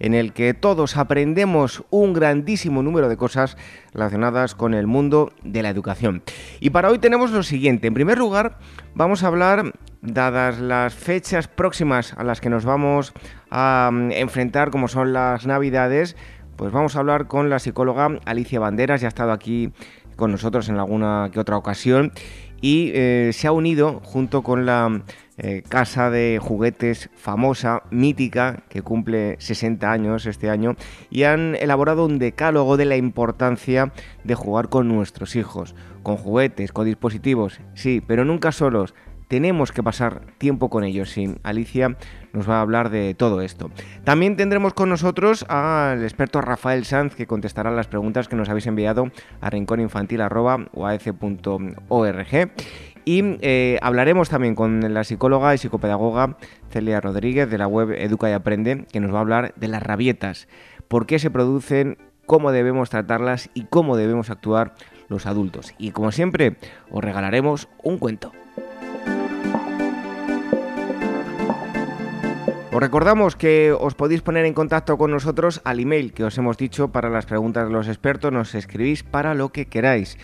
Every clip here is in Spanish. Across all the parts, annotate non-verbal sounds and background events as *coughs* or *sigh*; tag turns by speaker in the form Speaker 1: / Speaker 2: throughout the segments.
Speaker 1: en el que todos aprendemos un grandísimo número de cosas relacionadas con el mundo de la educación. Y para hoy tenemos lo siguiente. En primer lugar, vamos a hablar, dadas las fechas próximas a las que nos vamos a mm, enfrentar, como son las Navidades, pues vamos a hablar con la psicóloga Alicia Banderas, ya ha estado aquí con nosotros en alguna que otra ocasión y eh, se ha unido junto con la eh, casa de juguetes famosa, mítica, que cumple 60 años este año, y han elaborado un decálogo de la importancia de jugar con nuestros hijos, con juguetes, con dispositivos, sí, pero nunca solos. Tenemos que pasar tiempo con ellos, sí. Alicia nos va a hablar de todo esto. También tendremos con nosotros al experto Rafael Sanz, que contestará las preguntas que nos habéis enviado a rincóninfantil.org. Y eh, hablaremos también con la psicóloga y psicopedagoga Celia Rodríguez de la web Educa y Aprende, que nos va a hablar de las rabietas, por qué se producen, cómo debemos tratarlas y cómo debemos actuar los adultos. Y como siempre, os regalaremos un cuento. Os recordamos que os podéis poner en contacto con nosotros al email que os hemos dicho para las preguntas de los expertos. Nos escribís para lo que queráis.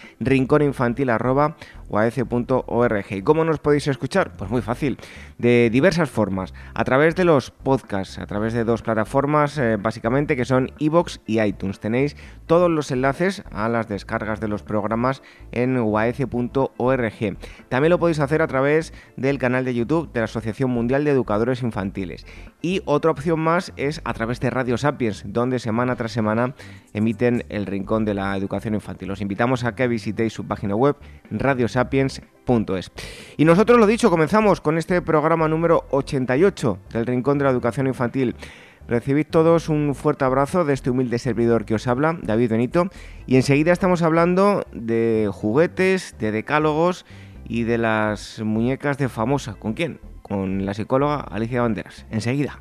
Speaker 1: Rincóninfantil ¿Y cómo nos podéis escuchar? Pues muy fácil, de diversas formas, a través de los podcasts, a través de dos plataformas eh, básicamente que son iVoox y iTunes. Tenéis todos los enlaces a las descargas de los programas en uac.org. También lo podéis hacer a través del canal de YouTube de la Asociación Mundial de Educadores Infantiles. Y otra opción más es a través de Radio Sapiens, donde semana tras semana emiten el Rincón de la Educación Infantil. Os invitamos a que visitéis su página web Radio Y nosotros, lo dicho, comenzamos con este programa número 88 del Rincón de la Educación Infantil. Recibid todos un fuerte abrazo de este humilde servidor que os habla, David Benito, y enseguida estamos hablando de juguetes, de decálogos y de las muñecas de famosa. ¿Con quién? Con la psicóloga Alicia Banderas. Enseguida.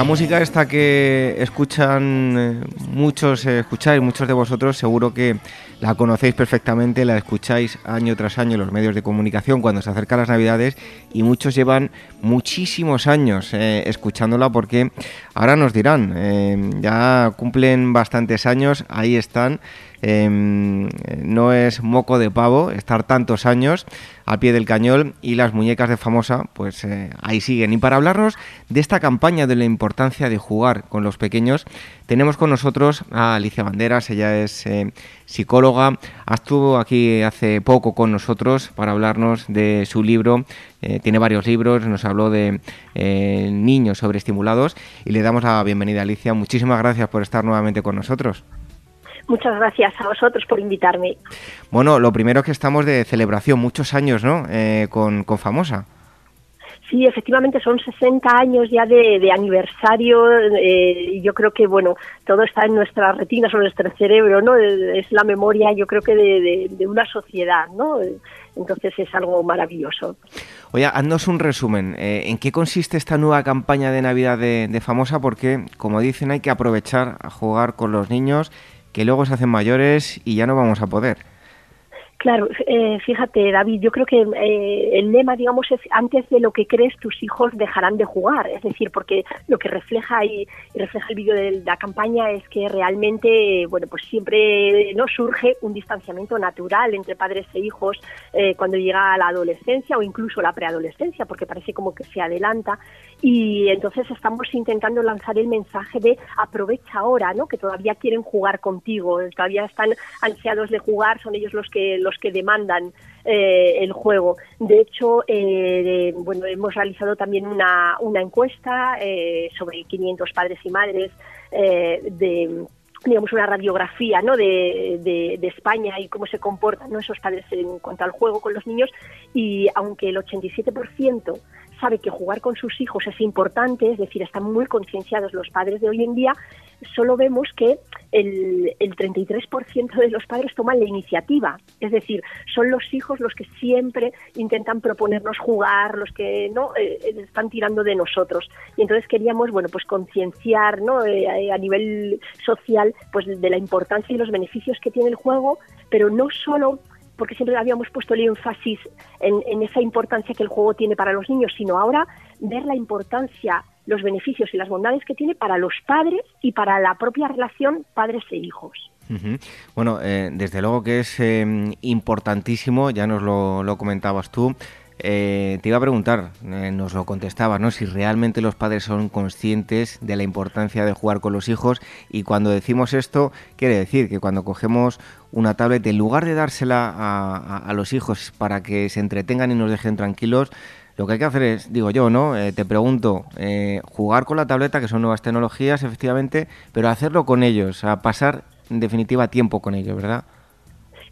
Speaker 1: La música esta que escuchan eh, muchos, eh, escucháis, muchos de vosotros, seguro que la conocéis perfectamente, la escucháis año tras año en los medios de comunicación cuando se acercan las Navidades y muchos llevan muchísimos años eh, escuchándola porque ahora nos dirán, ya cumplen bastantes años, ahí están. Em, no es moco de pavo estar tantos años al pie del cañón y las muñecas de famosa pues eh, ahí siguen. Y para hablarnos de esta campaña de la importancia de jugar con los pequeños, tenemos con nosotros a Alicia Banderas, ella es eh, psicóloga, estuvo aquí hace poco con nosotros para hablarnos de su libro, eh, tiene varios libros, nos habló de niños sobreestimulados y le damos la bienvenida Alicia. Muchísimas gracias por estar nuevamente con nosotros.
Speaker 2: Muchas gracias a vosotros por invitarme.
Speaker 1: Bueno, lo primero que estamos de celebración, muchos años, ¿no? Eh, con, Famosa.
Speaker 2: Sí, efectivamente son 60 años ya de, aniversario eh, yo creo que, bueno, todo está en nuestras retinas o en nuestro cerebro, ¿no? Es la memoria, yo creo que de, una sociedad, ¿no? Entonces es algo maravilloso.
Speaker 1: Oye, haznos un resumen. Eh, ¿En qué consiste esta nueva campaña de Navidad de Famosa? Porque, como dicen, hay que aprovechar a jugar con los niños que luego se hacen mayores y ya no vamos a poder.
Speaker 2: Claro, eh, fíjate, David, yo creo que eh, el lema, digamos, es antes de lo que crees, tus hijos dejarán de jugar. Es decir, porque lo que refleja y, refleja el vídeo de la campaña es que realmente, bueno, pues siempre no surge un distanciamiento natural entre padres e hijos eh, cuando llega a la adolescencia o incluso la preadolescencia, porque parece como que se adelanta. Y entonces estamos intentando lanzar el mensaje de aprovecha ahora, ¿no? Que todavía quieren jugar contigo, todavía están ansiados de jugar, son ellos los que los que demandan eh, el juego. De hecho, eh, bueno, hemos realizado también una, una encuesta eh, sobre 500 padres y madres de digamos una radiografía ¿no? de, de, España y cómo se comportan esos padres en cuanto al juego con los niños y aunque el 87% sabe que jugar con sus hijos es importante, es decir, están muy concienciados los padres de hoy en día, solo vemos que el, el 33% de los padres toman la iniciativa, es decir, son los hijos los que siempre intentan proponernos jugar, los que no eh, están tirando de nosotros. Y entonces queríamos, bueno, pues concienciar, ¿no? Eh, a nivel social, pues de la importancia y los beneficios que tiene el juego, pero no solo porque siempre habíamos puesto el énfasis en, esa importancia que el juego tiene para los niños, sino ahora ver la importancia, los beneficios y las bondades que tiene para los padres y para la propia relación padres e hijos.
Speaker 1: Bueno, eh, desde luego que es eh, importantísimo, ya nos lo comentabas tú, eh, te iba a preguntar, eh, nos lo contestabas, ¿no? Si realmente los padres son conscientes de la importancia de jugar con los hijos y cuando decimos esto, quiere decir que cuando cogemos una tablet, en lugar de dársela a, los hijos para que se entretengan y nos dejen tranquilos, lo que hay que hacer es, digo yo, ¿no? Eh, te pregunto, jugar con la tableta, que son nuevas tecnologías, efectivamente, pero hacerlo con ellos, pasar en definitiva tiempo con ellos, ¿verdad?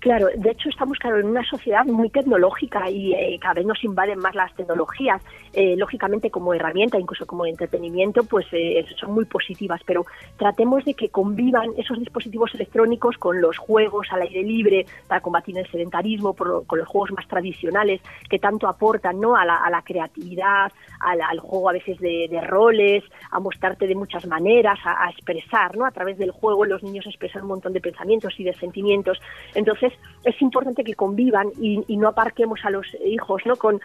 Speaker 2: Claro, de hecho estamos claro en una sociedad muy tecnológica y eh, cada vez nos invaden más las tecnologías. Eh, lógicamente como herramienta, incluso como entretenimiento, pues eh, son muy positivas, pero tratemos de que convivan esos dispositivos electrónicos con los juegos al aire libre para combatir el sedentarismo, con los juegos más tradicionales que tanto aportan ¿no? a, la, creatividad, al, juego a veces de, roles, a mostrarte de muchas maneras, a, expresar, ¿no? a través del juego los niños expresan un montón de pensamientos y de sentimientos. Entonces es importante que convivan y, no aparquemos a los hijos ¿no? Con,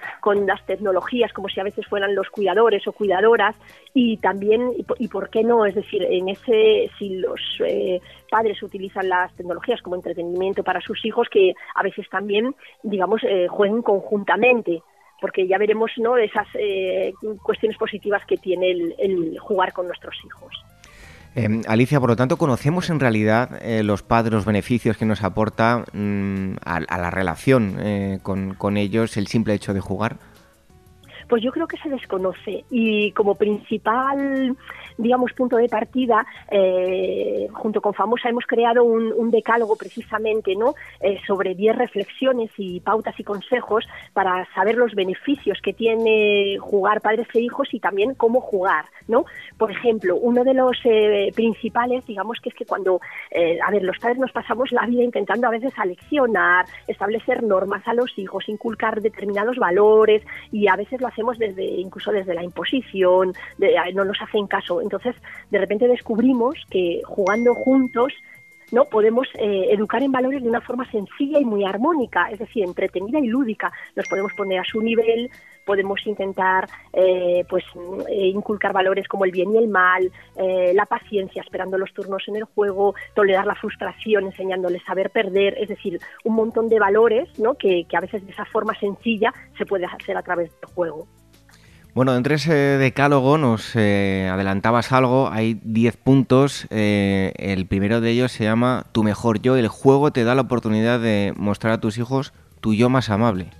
Speaker 2: las tecnologías como si a veces fueran los cuidadores o cuidadoras y también, y, por qué no, es decir, en ese, si los eh, padres utilizan las tecnologías como entretenimiento para sus hijos, que a veces también, digamos, eh, jueguen conjuntamente porque ya veremos ¿no? esas eh, cuestiones positivas que tiene el jugar con nuestros hijos.
Speaker 1: Em, Alicia, por lo tanto, ¿conocemos en realidad eh, los padres, los beneficios que nos aporta mm, a, la relación eh, con ellos el simple hecho de jugar?
Speaker 2: Pues yo creo que se desconoce y como principal digamos, punto de partida, eh, junto con Famosa hemos creado un, decálogo precisamente, ¿no? Eh, sobre 10 reflexiones y pautas y consejos para saber los beneficios que tiene jugar padres e hijos y también cómo jugar, ¿no? Por ejemplo, uno de los eh, principales, digamos, que es que cuando, a ver, los padres nos pasamos la vida intentando a veces aleccionar, establecer normas a los hijos, inculcar determinados valores y a veces lo hacemos desde, incluso desde la imposición, no nos hacen caso entonces, de repente descubrimos que jugando juntos no podemos eh, educar en valores de una forma sencilla y muy armónica, es decir, entretenida y lúdica. Nos podemos poner a su nivel, podemos intentar eh, pues eh, inculcar valores como el bien y el mal, la paciencia, esperando los turnos en el juego, tolerar la frustración, enseñándoles a saber perder, es decir, un montón de valores, ¿no? que, que a veces de esa forma sencilla se puede hacer a través del juego.
Speaker 1: Bueno, entre ese decálogo nos eh, adelantabas algo, hay 10 puntos, eh, el primero de ellos se llama Tu mejor yo, el juego te da la oportunidad de mostrar a tus hijos tu yo más amable.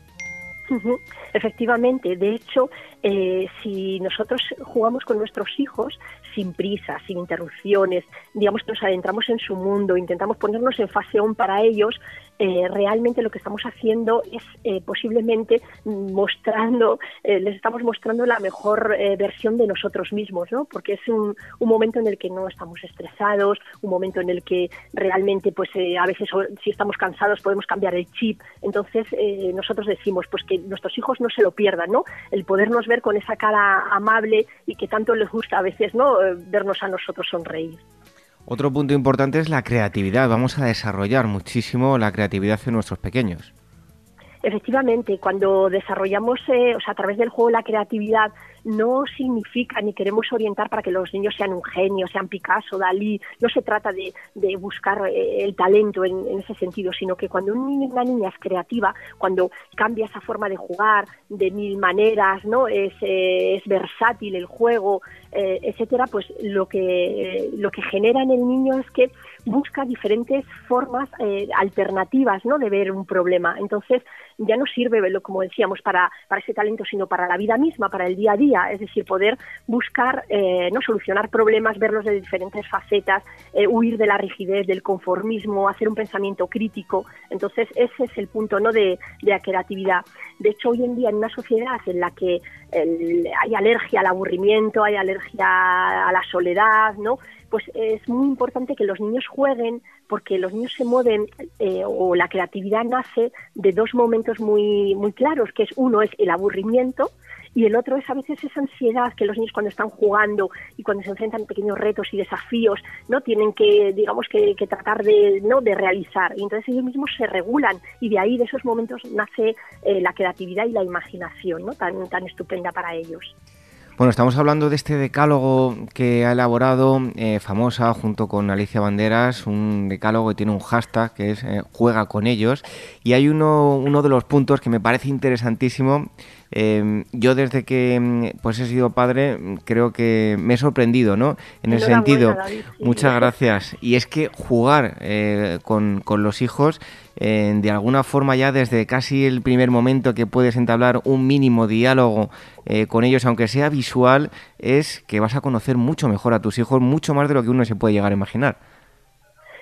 Speaker 2: Efectivamente, de hecho, eh, si nosotros jugamos con nuestros hijos sin prisa, sin interrupciones, digamos que nos adentramos en su mundo, intentamos ponernos en fase on para ellos, eh, realmente lo que estamos haciendo es eh, posiblemente mostrando, les estamos mostrando la mejor versión de nosotros mismos, ¿no? Porque es un, un, momento en el que no estamos estresados, un momento en el que realmente, pues a veces si estamos cansados podemos cambiar el chip. Entonces nosotros decimos, pues que nuestros hijos no se lo pierdan, ¿no? El podernos ver con esa cara amable y que tanto les gusta a veces, ¿no? Vernos a nosotros sonreír.
Speaker 1: Otro punto importante es la creatividad. Vamos a desarrollar muchísimo la creatividad en nuestros pequeños.
Speaker 2: Efectivamente, cuando desarrollamos, eh, o sea, a través del juego la creatividad, no significa ni queremos orientar para que los niños sean un genio, sean Picasso, Dalí. No se trata de, buscar eh, el talento en, ese sentido, sino que cuando un niño, una niña es creativa, cuando cambia esa forma de jugar de mil maneras, no, es, eh, es versátil el juego, etcétera, pues lo que lo que genera en el niño es que busca diferentes formas alternativas, no, de ver un problema. Entonces ya no sirve, como decíamos, para, para ese talento, sino para la vida misma, para el día a día, es decir, poder buscar, eh, no solucionar problemas, verlos de diferentes facetas, eh, huir de la rigidez, del conformismo, hacer un pensamiento crítico. Entonces, ese es el punto ¿no? de, de la creatividad. De hecho, hoy en día, en una sociedad en la que hay alergia al aburrimiento, hay alergia a la soledad, ¿no? pues es muy importante que los niños jueguen porque los niños se mueven eh, o la creatividad nace de dos momentos muy, muy claros, que es uno es el aburrimiento y el otro es a veces esa ansiedad que los niños cuando están jugando y cuando se enfrentan a pequeños retos y desafíos no tienen que digamos que, tratar de no de realizar. Y entonces ellos mismos se regulan y de ahí de esos momentos nace eh, la creatividad y la imaginación no tan tan estupenda para ellos.
Speaker 1: Bueno, estamos hablando de este decálogo que ha elaborado eh, famosa junto con Alicia Banderas, un decálogo que tiene un hashtag que es eh, juega con ellos. Y hay uno, uno de los puntos que me parece interesantísimo Em, yo desde que mm, pues he sido padre creo que me he sorprendido, ¿no? En ese sentido, muchas gracias. Y es que jugar eh, con, los hijos, de alguna forma ya desde casi el primer momento que puedes entablar un mínimo diálogo eh, con ellos, aunque sea visual, es que vas a conocer mucho mejor a tus hijos, mucho más de lo que uno se puede llegar a imaginar.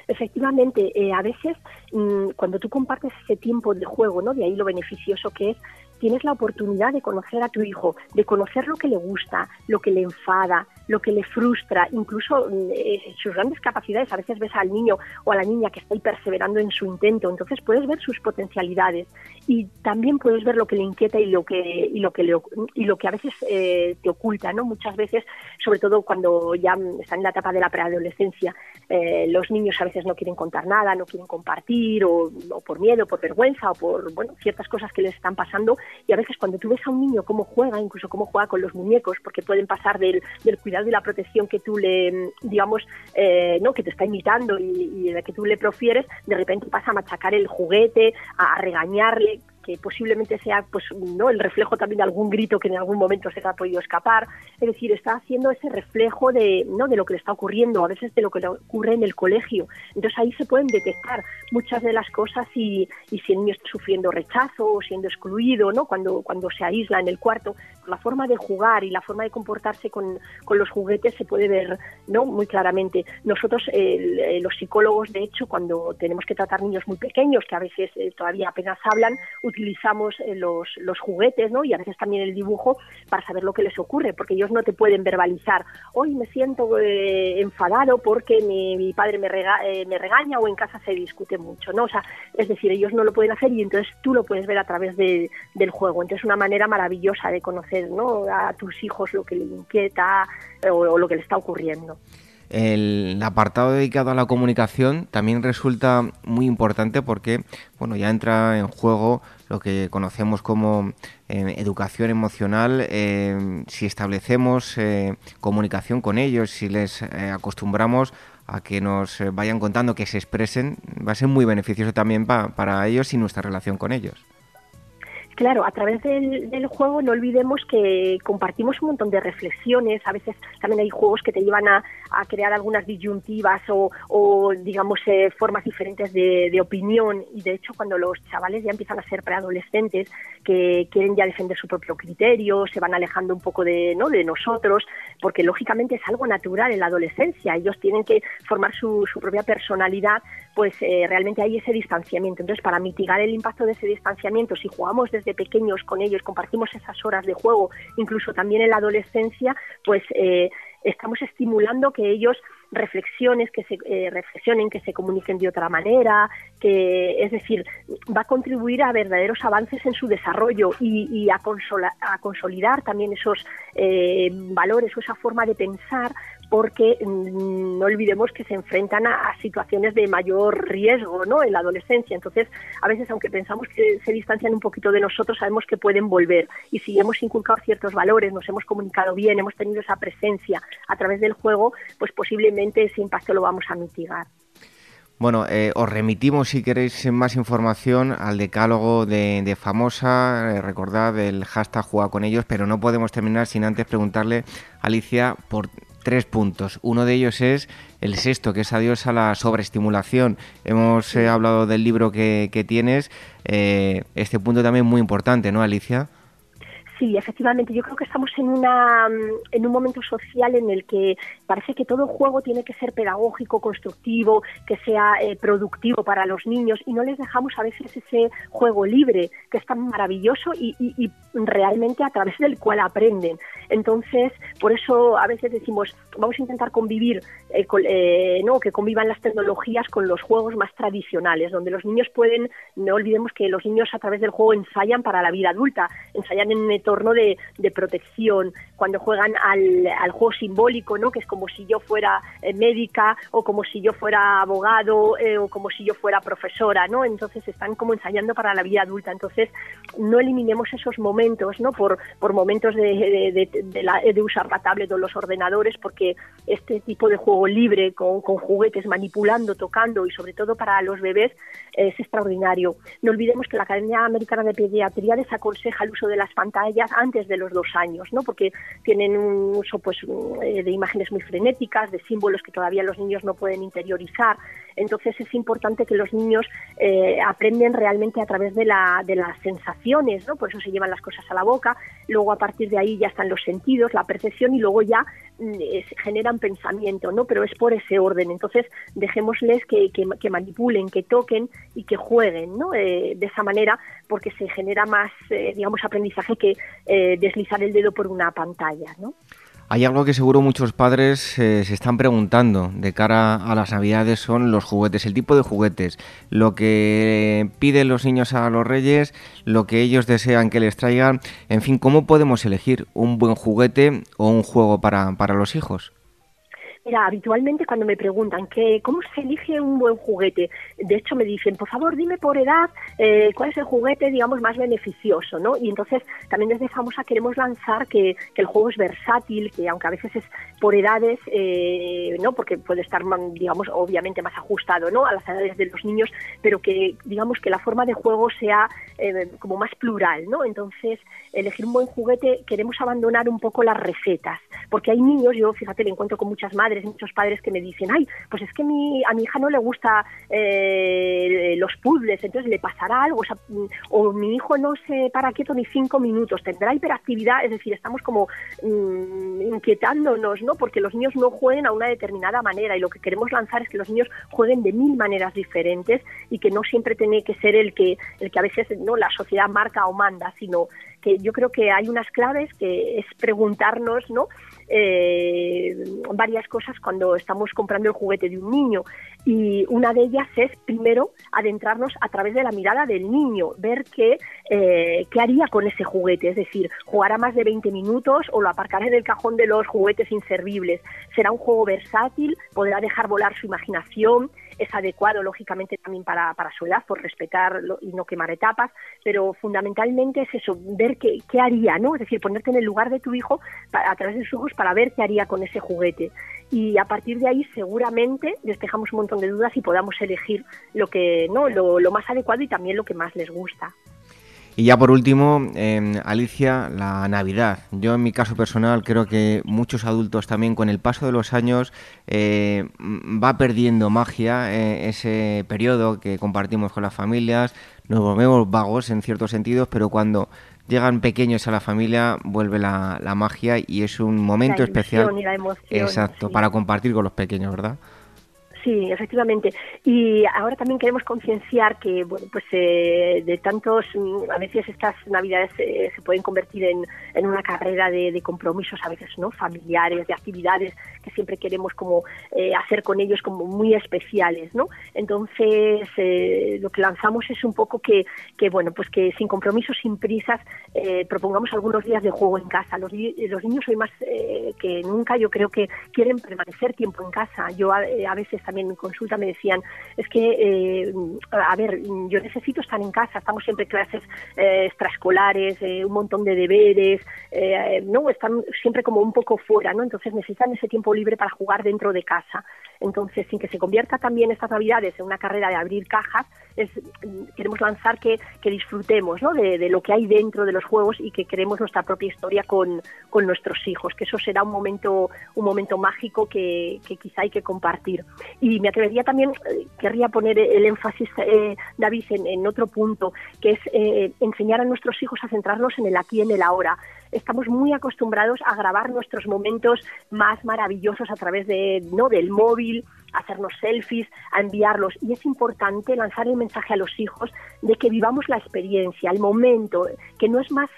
Speaker 2: Efectivamente, eh, a veces mm, cuando tú compartes ese tiempo de juego, ¿no? De ahí lo beneficioso que es, tienes la oportunidad de conocer a tu hijo, de conocer lo que le gusta, lo que le enfada, lo que le frustra, incluso eh, sus grandes capacidades. A veces ves al niño o a la niña que está ahí perseverando en su intento, entonces puedes ver sus potencialidades y también puedes ver lo que le inquieta y lo que y lo que le, y lo que a veces eh, te oculta, ¿no? Muchas veces, sobre todo cuando ya están en la etapa de la preadolescencia, eh, los niños a veces no quieren contar nada, no quieren compartir o, o por miedo, por vergüenza o por bueno ciertas cosas que les están pasando y a veces cuando tú ves a un niño cómo juega, incluso cómo juega con los muñecos, porque pueden pasar del, del cuidado y la protección que tú le, digamos, eh, no que te está imitando y, y, que tú le profieres, de repente pasa a machacar el juguete, a regañarle, que posiblemente sea pues no el reflejo también de algún grito que en algún momento se te ha podido escapar. Es decir está haciendo ese reflejo de no de lo que le está ocurriendo a veces de lo que le ocurre en el colegio. Entonces ahí se pueden detectar muchas de las cosas y, y si el niño está sufriendo rechazo o siendo excluido no cuando cuando se aísla en el cuarto. La forma de jugar y la forma de comportarse con, con los juguetes se puede ver no muy claramente. Nosotros eh, los psicólogos de hecho cuando tenemos que tratar niños muy pequeños que a veces eh, todavía apenas hablan utilizamos eh, los, los juguetes ¿no? y a veces también el dibujo para saber lo que les ocurre, porque ellos no te pueden verbalizar, hoy me siento eh, enfadado porque mi, padre me, eh, me regaña o en casa se discute mucho, ¿no? O sea, es decir, ellos no lo pueden hacer y entonces tú lo puedes ver a través del juego. Entonces, una manera maravillosa de conocer ¿no? a tus hijos lo que les inquieta o lo que les está ocurriendo.
Speaker 1: El apartado dedicado a la comunicación también resulta muy importante porque bueno, ya entra en juego lo que conocemos como eh, educación emocional. Eh, si establecemos eh, comunicación con ellos, si les acostumbramos a que nos vayan contando, que se expresen, va a ser muy beneficioso también para ellos y nuestra relación con ellos
Speaker 2: Claro, a través del, juego no olvidemos que compartimos un montón de reflexiones, a veces también hay juegos que te llevan a, crear algunas disyuntivas o, digamos, eh, formas diferentes de, opinión y de hecho cuando los chavales ya empiezan a ser preadolescentes, que quieren ya defender su propio criterio, se van alejando un poco de, ¿no? de nosotros, porque lógicamente es algo natural en la adolescencia, ellos tienen que formar su, propia personalidad, pues eh, realmente hay ese distanciamiento. Entonces, para mitigar el impacto de ese distanciamiento, si jugamos desde pequeños con ellos, compartimos esas horas de juego, incluso también en la adolescencia, pues eh, estamos estimulando que ellos reflexiones, que se eh, reflexionen, que se comuniquen de otra manera, que es decir, va a contribuir a verdaderos avances en su desarrollo y, a, a, consolidar también esos eh, valores o esa forma de pensar porque mm, no olvidemos que se enfrentan a, situaciones de mayor riesgo ¿no? en la adolescencia. Entonces, a veces, aunque pensamos que se distancian un poquito de nosotros, sabemos que pueden volver. Y si hemos inculcado ciertos valores, nos hemos comunicado bien, hemos tenido esa presencia a través del juego, pues posiblemente ese impacto lo vamos a mitigar.
Speaker 1: Bueno, eh, os remitimos si queréis más información al decálogo de, Famosa, eh, recordad el hashtag juega con ellos, pero no podemos terminar sin antes preguntarle Alicia por tres puntos. Uno de ellos es el sexto, que es adiós a la sobreestimulación. Hemos eh, hablado del libro que, tienes. Eh, este punto también muy importante, ¿no, Alicia?
Speaker 2: Sí, efectivamente. Yo creo que estamos en, una, mm, en un momento social en el que parece que todo juego tiene que ser pedagógico, constructivo, que sea eh, productivo para los niños y no les dejamos a veces ese juego libre que es tan maravilloso y, realmente a través del cual aprenden. Entonces, por eso a veces decimos, vamos a intentar convivir, eh, eh, no, que convivan las tecnologías con los juegos más tradicionales, donde los niños pueden, no olvidemos que los niños a través del juego ensayan para la vida adulta, ensayan en un entorno de, protección, cuando juegan al, al, juego simbólico, ¿no? que es como si yo fuera eh, médica o como si yo fuera abogado o como si yo fuera profesora, ¿no? Entonces están como ensayando para la vida adulta. Entonces, no eliminemos esos momentos, ¿no? Por, por momentos de, de, usar la tablet o los ordenadores, porque este tipo de juego libre con, juguetes, manipulando, tocando y sobre todo para los bebés es extraordinario. No olvidemos que la Academia Americana de Pediatría desaconseja el uso de las pantallas antes de los dos años, ¿no? porque tienen un uso pues, eh, de imágenes muy frenéticas, de símbolos que todavía los niños no pueden interiorizar. Entonces es importante que los niños eh, aprenden realmente a través de, la, de las sensaciones, ¿no? por eso se llevan las cosas a la boca, luego a partir de ahí ya están los sentidos, la percepción y luego ya mm, generan pensamiento, ¿no? Pero es por ese orden. Entonces, dejémosles que, que, manipulen, que toquen y que jueguen, ¿no? Eh, de esa manera, porque se genera más, eh, digamos, aprendizaje que eh, deslizar el dedo por una pantalla, ¿no?
Speaker 1: Hay algo que seguro muchos padres eh, se están preguntando de cara a las navidades son los juguetes, el tipo de juguetes, lo que piden los niños a los reyes, lo que ellos desean que les traigan, en fin, ¿cómo podemos elegir un buen juguete o un juego para, para los hijos?
Speaker 2: Mira, habitualmente cuando me preguntan que cómo se elige un buen juguete, de hecho me dicen, por favor, dime por edad eh, cuál es el juguete, digamos, más beneficioso, ¿no? Y entonces también desde Famosa queremos lanzar que, el juego es versátil, que aunque a veces es por edades, eh, ¿no? Porque puede estar, digamos, obviamente más ajustado, ¿no? A las edades de los niños, pero que, digamos, que la forma de juego sea eh, como más plural, ¿no? Entonces, elegir un buen juguete, queremos abandonar un poco las recetas, porque hay niños, yo fíjate, le encuentro con muchas madres, muchos padres que me dicen, ay, pues es que mi, a mi hija no le gusta eh, los puzzles, entonces le pasará algo, o, mi hijo no se para quieto ni cinco minutos, tendrá hiperactividad, es decir, estamos como mm, inquietándonos, ¿no? Porque los niños no jueguen a una determinada manera y lo que queremos lanzar es que los niños jueguen de mil maneras diferentes y que no siempre tiene que ser el que, el que a veces no la sociedad marca o manda, sino que yo creo que hay unas claves que es preguntarnos, ¿no? Eh, varias cosas cuando estamos comprando el juguete de un niño y una de ellas es primero adentrarnos a través de la mirada del niño, ver qué, eh, qué haría con ese juguete, es decir, jugará más de 20 minutos o lo aparcará en el cajón de los juguetes inservibles. Será un juego versátil, podrá dejar volar su imaginación, es adecuado lógicamente también para, para su edad por respetar y no quemar etapas, pero fundamentalmente es eso, ver qué, qué haría, ¿no? Es decir, ponerte en el lugar de tu hijo a través de sus ojos para ver qué haría con ese juguete. Y a partir de ahí seguramente despejamos un montón de dudas y podamos elegir lo que, ¿no? lo, más adecuado y también lo que más les gusta.
Speaker 1: Y ya por último, em, Alicia, la Navidad. Yo en mi caso personal creo que muchos adultos también con el paso de los años eh, va perdiendo magia eh, ese periodo que compartimos con las familias, nos volvemos vagos en ciertos sentidos, pero cuando llegan pequeños a la familia vuelve la, magia y es un momento especial. exacto, para compartir con los pequeños, ¿verdad?
Speaker 2: Sí, efectivamente. Y ahora también queremos concienciar que, bueno, pues eh, de tantos, mm, a veces estas navidades eh, se pueden convertir en, en una carrera de, compromisos, a veces, ¿no? Familiares, de actividades que siempre queremos como eh, hacer con ellos como muy especiales, ¿no? Entonces, lo que lanzamos es un poco que, que, bueno, pues que sin compromisos, sin prisas, propongamos algunos días de juego en casa. Los, los niños hoy más que nunca yo creo que quieren permanecer tiempo en casa. Yo a veces también en consulta me decían, es que, eh, a ver, yo necesito estar en casa, estamos siempre clases eh, extraescolares, eh, un montón de deberes, ¿no? Están siempre como un poco fuera, ¿no? Entonces necesitan ese tiempo libre para jugar dentro de casa. Entonces, sin que se convierta también estas navidades en una carrera de abrir cajas, es, queremos lanzar que, disfrutemos ¿no? de, lo que hay dentro de los juegos y que queremos nuestra propia historia con, con nuestros hijos, que eso será un momento, un momento mágico que, que quizá hay que compartir. Y me atrevería también, eh, querría poner el énfasis, eh, David, en, otro punto, que es eh, enseñar a nuestros hijos a centrarnos en el aquí y en el ahora. Estamos muy acostumbrados a grabar nuestros momentos más maravillosos a través de, ¿no? del móvil, hacernos selfies, a enviarlos. Y es importante lanzar el mensaje a los hijos de que vivamos la experiencia, el momento, que no es más,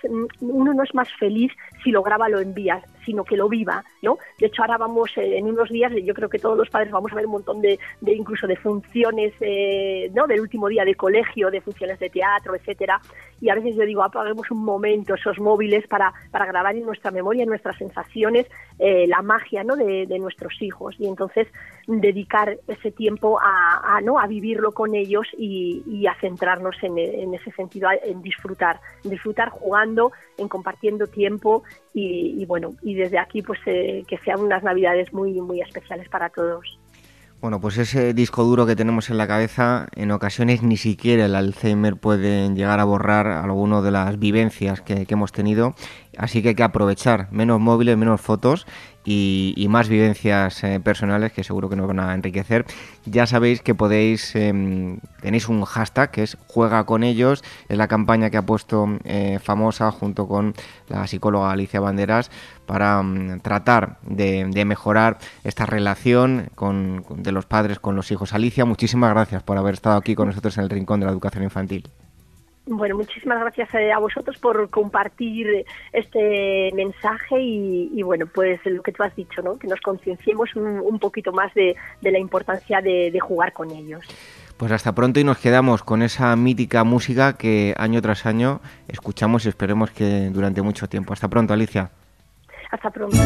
Speaker 2: uno no es más feliz si lo graba, lo envías, sino que lo viva, ¿no? De hecho, ahora vamos, eh, en unos días, yo creo que todos los padres vamos a ver un montón de, de incluso de funciones, eh, ¿no? Del último día de colegio, de funciones de teatro, etcétera. Y a veces yo digo, apaguemos un momento esos móviles para, para grabar en nuestra memoria, en nuestras sensaciones, eh, la magia, ¿no? De, de nuestros hijos. Y entonces, dedicar ese tiempo a, ¿no? a vivirlo con ellos y, a centrarnos en, ese sentido, en disfrutar, disfrutar jugando, en compartiendo tiempo y, bueno, y desde aquí pues eh, que sean unas navidades muy, muy especiales para todos.
Speaker 1: Bueno, pues ese disco duro que tenemos en la cabeza, en ocasiones ni siquiera el Alzheimer puede llegar a borrar alguna de las vivencias que hemos tenido Así que hay que aprovechar menos móviles, menos fotos y, más vivencias eh, personales que seguro que nos van a enriquecer. Ya sabéis que podéis, em, tenéis un hashtag que es Juega con ellos, es la campaña que ha puesto eh, famosa junto con la psicóloga Alicia Banderas para mm, tratar de, mejorar esta relación de los padres con los hijos. Alicia, muchísimas gracias por haber estado aquí con nosotros en el Rincón de la Educación Infantil.
Speaker 2: Bueno, muchísimas gracias eh, a vosotros por compartir este mensaje y, bueno, pues lo que tú has dicho, ¿no? Que nos concienciemos un, poquito más de, la importancia de, de, jugar con ellos.
Speaker 1: Pues hasta pronto y nos quedamos con esa mítica música que año tras año escuchamos y esperemos que durante mucho tiempo. Hasta pronto, Alicia.
Speaker 2: Hasta pronto.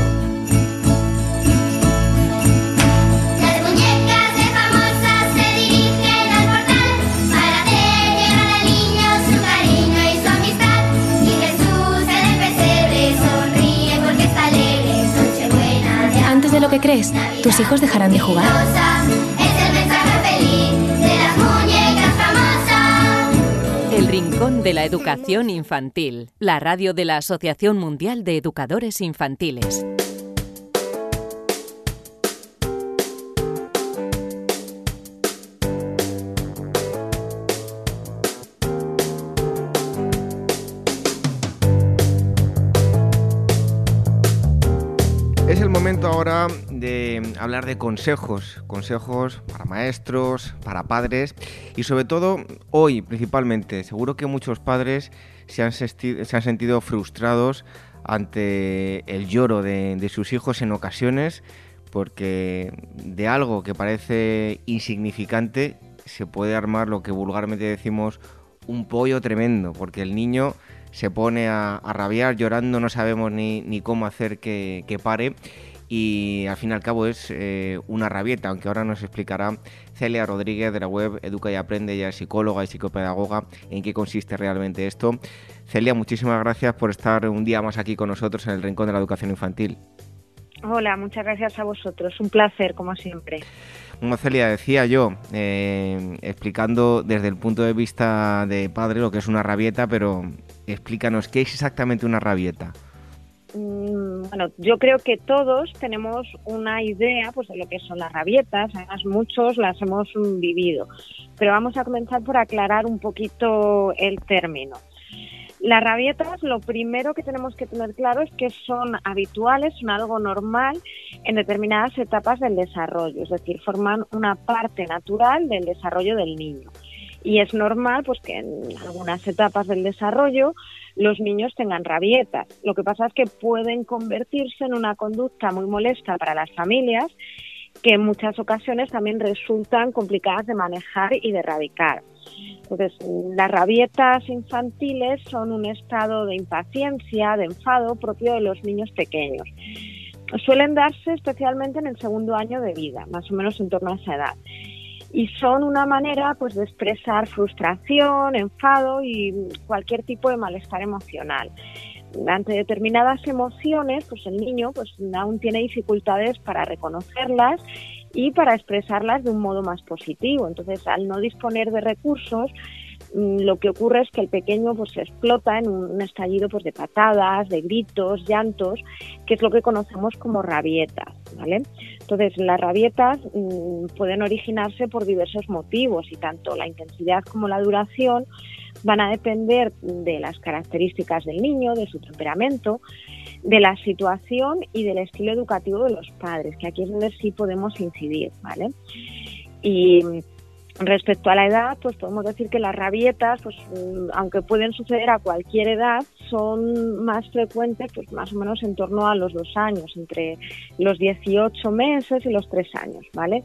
Speaker 3: Que crees, tus hijos dejarán de jugar. El Rincón de la Educación Infantil, la radio de la Asociación Mundial de Educadores Infantiles.
Speaker 1: Ahora de hablar de consejos, consejos para maestros, para padres y sobre todo hoy principalmente. Seguro que muchos padres se han, sentido frustrados ante el lloro de, sus hijos en ocasiones porque de algo que parece insignificante se puede armar lo que vulgarmente decimos un pollo tremendo, porque el niño se pone a, rabiar llorando, no sabemos ni, cómo hacer que, pare y al fin y al cabo es eh, una rabieta, aunque ahora nos explicará Celia Rodríguez de la web Educa y Aprende, ella es psicóloga y psicopedagoga, en qué consiste realmente esto. Celia, muchísimas gracias por estar un día más aquí con nosotros en el Rincón de la Educación Infantil.
Speaker 4: Hola, muchas gracias a vosotros. Un placer, como siempre.
Speaker 1: Bueno, Celia, decía yo, eh, explicando desde el punto de vista de padre lo que es una rabieta, pero explícanos, ¿qué es exactamente una rabieta?
Speaker 4: Mm, bueno, yo creo que todos tenemos una idea pues, de lo que son las rabietas, además muchos las hemos vivido, pero vamos a comenzar por aclarar un poquito el término. Las rabietas, lo primero que tenemos que tener claro es que son habituales, son algo normal en determinadas etapas del desarrollo, es decir, forman una parte natural del desarrollo del niño. Y es normal pues que en algunas etapas del desarrollo los niños tengan rabietas. Lo que pasa es que pueden convertirse en una conducta muy molesta para las familias que en muchas ocasiones también resultan complicadas de manejar y de erradicar. Entonces, las rabietas infantiles son un estado de impaciencia, de enfado propio de los niños pequeños. Suelen darse especialmente en el segundo año de vida, más o menos en torno a esa edad. Y son una manera pues, de expresar frustración, enfado y cualquier tipo de malestar emocional. Ante determinadas emociones, pues el niño pues, aún tiene dificultades para reconocerlas y para expresarlas de un modo más positivo. Entonces, al no disponer de recursos, lo que ocurre es que el pequeño pues explota en un estallido pues de patadas, de gritos, llantos, que es lo que conocemos como rabietas, ¿vale? Entonces, las rabietas mm, pueden originarse por diversos motivos y tanto la intensidad como la duración van a depender de las características del niño, de su temperamento, de la situación y del estilo educativo de los padres, que aquí es donde sí podemos incidir, ¿vale? Y respecto a la edad, pues podemos decir que las rabietas, pues mm, aunque pueden suceder a cualquier edad, son más frecuentes, pues más o menos en torno a los dos años, entre los 18 meses y los tres años, ¿vale?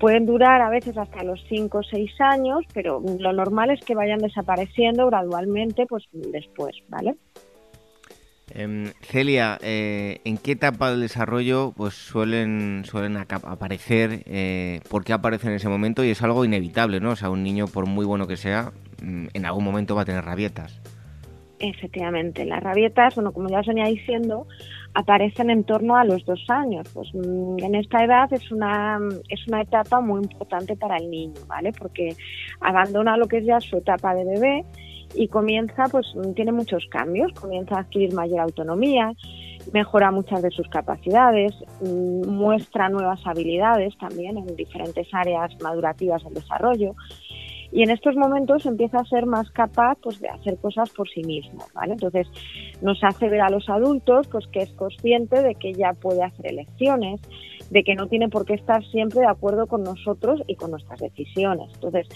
Speaker 4: Pueden durar a veces hasta los 5 o 6 años, pero lo normal es que vayan desapareciendo gradualmente pues después, ¿vale?
Speaker 1: Em, Celia, eh, ¿en qué etapa del desarrollo pues suelen, suelen aparecer? Eh, ¿Por qué aparecen en ese momento? Y es algo inevitable, ¿no? O sea, un niño, por muy bueno que sea, mm, en algún momento va a tener rabietas.
Speaker 4: Efectivamente, las rabietas, bueno, como ya os venía diciendo, aparecen en torno a los dos años. Pues mm, en esta edad es una, es una etapa muy importante para el niño, ¿vale? Porque abandona lo que es ya su etapa de bebé y comienza, pues tiene muchos cambios, comienza a adquirir mayor autonomía, mejora muchas de sus capacidades, mm, muestra nuevas habilidades también en diferentes áreas madurativas del desarrollo y en estos momentos empieza a ser más capaz pues de hacer cosas por sí mismo, ¿vale? Entonces nos hace ver a los adultos pues que es consciente de que ya puede hacer elecciones, de que no tiene por qué estar siempre de acuerdo con nosotros y con nuestras decisiones. Entonces,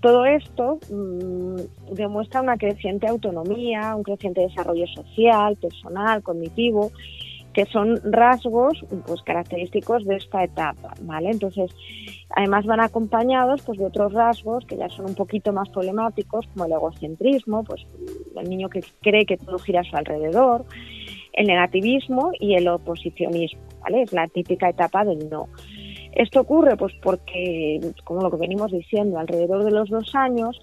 Speaker 4: todo esto mm, demuestra una creciente autonomía, un creciente desarrollo social, personal, cognitivo, que son rasgos pues característicos de esta etapa, ¿vale? Entonces, además van acompañados pues de otros rasgos que ya son un poquito más problemáticos, como el egocentrismo, pues el niño que cree que todo gira a su alrededor, el negativismo y el oposicionismo, ¿vale? Es la típica etapa del no. Esto ocurre pues porque, como lo que venimos diciendo, alrededor de los dos años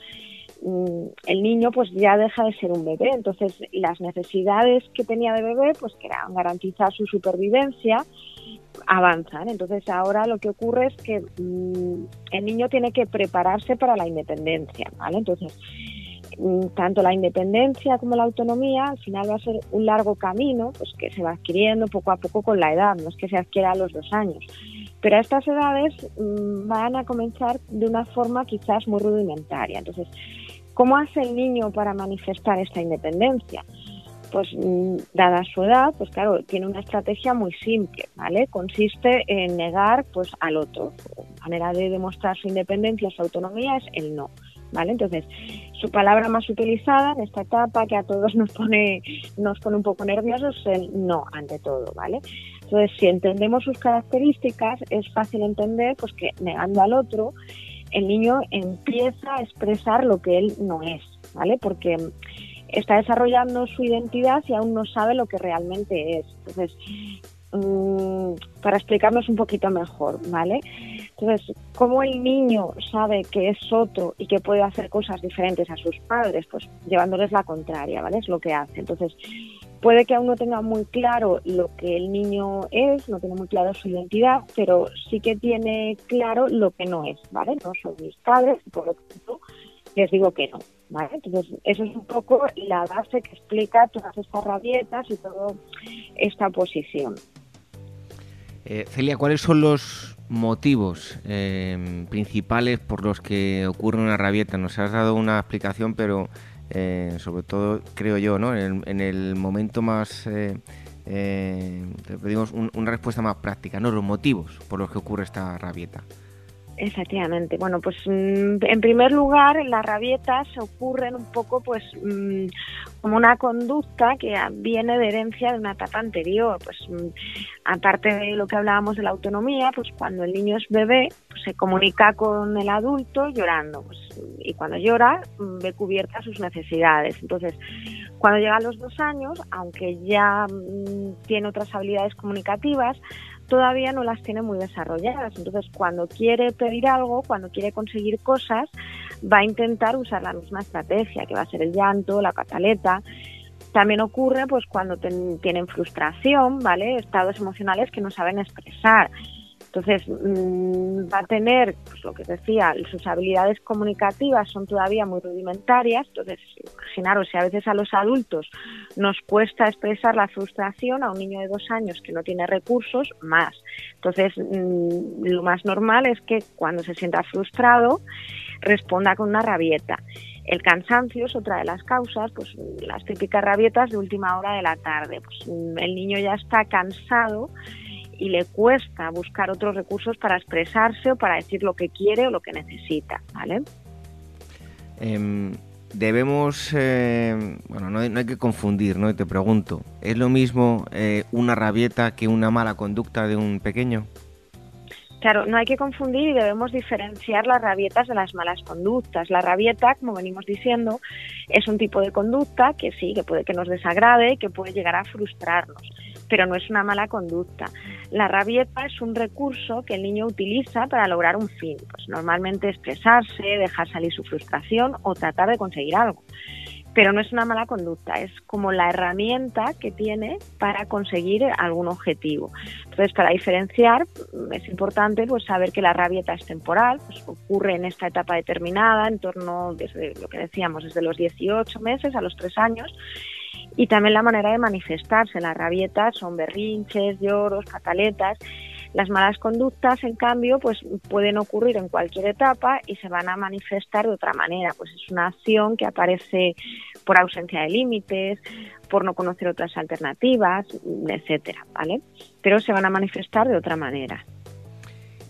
Speaker 4: el niño pues ya deja de ser un bebé, entonces las necesidades que tenía de bebé pues que eran garantizar su supervivencia avanzan, entonces ahora lo que ocurre es que mm, el niño tiene que prepararse para la independencia, ¿vale? Entonces mm, tanto la independencia como la autonomía al final va a ser un largo camino pues que se va adquiriendo poco a poco con la edad, no es que se adquiera a los dos años. Pero a estas edades mm, van a comenzar de una forma quizás muy rudimentaria. Entonces, ¿cómo hace el niño para manifestar esta independencia? Pues mm, dada su edad, pues claro, tiene una estrategia muy simple, ¿vale? Consiste en negar pues al otro. La manera de demostrar su independencia, su autonomía es el no, ¿vale? Entonces, su palabra más utilizada en esta etapa que a todos *laughs* nos pone nos pone un poco nerviosos es el no ante todo, ¿vale? Entonces, si entendemos sus características, es fácil entender pues, que negando al otro, el niño empieza a expresar lo que él no es, ¿vale? Porque está desarrollando su identidad y aún no sabe lo que realmente es. Entonces, mm, para explicarnos un poquito mejor, ¿vale? Entonces, ¿cómo el niño sabe que es otro y que puede hacer cosas diferentes a sus padres? Pues llevándoles la contraria, ¿vale? Es lo que hace. Entonces, puede que aún no tenga muy claro lo que el niño es, no tiene muy claro su identidad, pero sí que tiene claro lo que no es, ¿vale? No son mis padres por lo tanto les digo que no, ¿vale? Entonces, eso es un poco la base que explica todas estas rabietas y toda esta posición.
Speaker 1: Eh, Celia, ¿cuáles son los motivos eh, principales por los que ocurre una rabieta? Nos has dado una explicación, pero eh, sobre todo, creo yo, ¿no? en, el, momento más... Eh, pedimos una respuesta más práctica, ¿no? Los motivos por los que ocurre esta rabieta.
Speaker 4: Efectivamente. Bueno, pues mm, en primer lugar, las rabietas ocurren un poco, pues, mm, como una conducta que viene de herencia de una etapa anterior. Pues, mm, aparte de lo que hablábamos de la autonomía, pues cuando el niño es bebé, pues, se comunica con el adulto llorando. Pues, y cuando llora, ve cubiertas sus necesidades. Entonces, cuando llega a los dos años, aunque ya tiene otras habilidades comunicativas, todavía no las tiene muy desarrolladas. Entonces, cuando quiere pedir algo, cuando quiere conseguir cosas, va a intentar usar la misma estrategia, que va a ser el llanto, la También ocurre pues cuando tienen frustración, ¿vale? Estados emocionales que no saben expresar. Entonces, mm, va a tener, pues lo que decía, sus habilidades comunicativas son todavía muy rudimentarias. Entonces, imaginaros, si a veces a los adultos nos cuesta expresar la frustración, a un niño de dos años que no tiene recursos, más. Entonces, mm, lo más normal es que cuando se sienta frustrado, responda con una rabieta. El cansancio es otra de las causas, pues las típicas rabietas de última hora de la tarde. Pues, mm, el niño ya está cansado y le cuesta buscar otros recursos para expresarse o para decir lo que quiere o lo que necesita, ¿vale?
Speaker 1: Em, debemos, eh, bueno, no hay, que confundir, ¿no? te pregunto, ¿es lo mismo eh, una rabieta que una mala conducta de un pequeño?
Speaker 4: Claro, no hay que confundir y debemos diferenciar las rabietas de las malas conductas. La rabieta, como venimos diciendo, es un tipo de conducta que sí, que puede que nos desagrade, que puede llegar a frustrarnos pero no es una mala conducta. La rabieta es un recurso que el niño utiliza para lograr un fin, pues normalmente expresarse, dejar salir su frustración o tratar de conseguir algo. Pero no es una mala conducta, es como la herramienta que tiene para conseguir algún objetivo. Entonces, para diferenciar, es importante pues, saber que la rabieta es temporal, pues, ocurre en esta etapa determinada, en torno, desde lo que decíamos, desde los 18 meses a los 3 años, y también la manera de manifestarse. Las rabietas son berrinches, lloros, cataletas. Las malas conductas, en cambio, pues pueden ocurrir en cualquier etapa y se van a manifestar de otra manera. Pues es una acción que aparece por ausencia de límites, por no conocer otras alternativas, etcétera, ¿vale? Pero se van a manifestar de otra manera.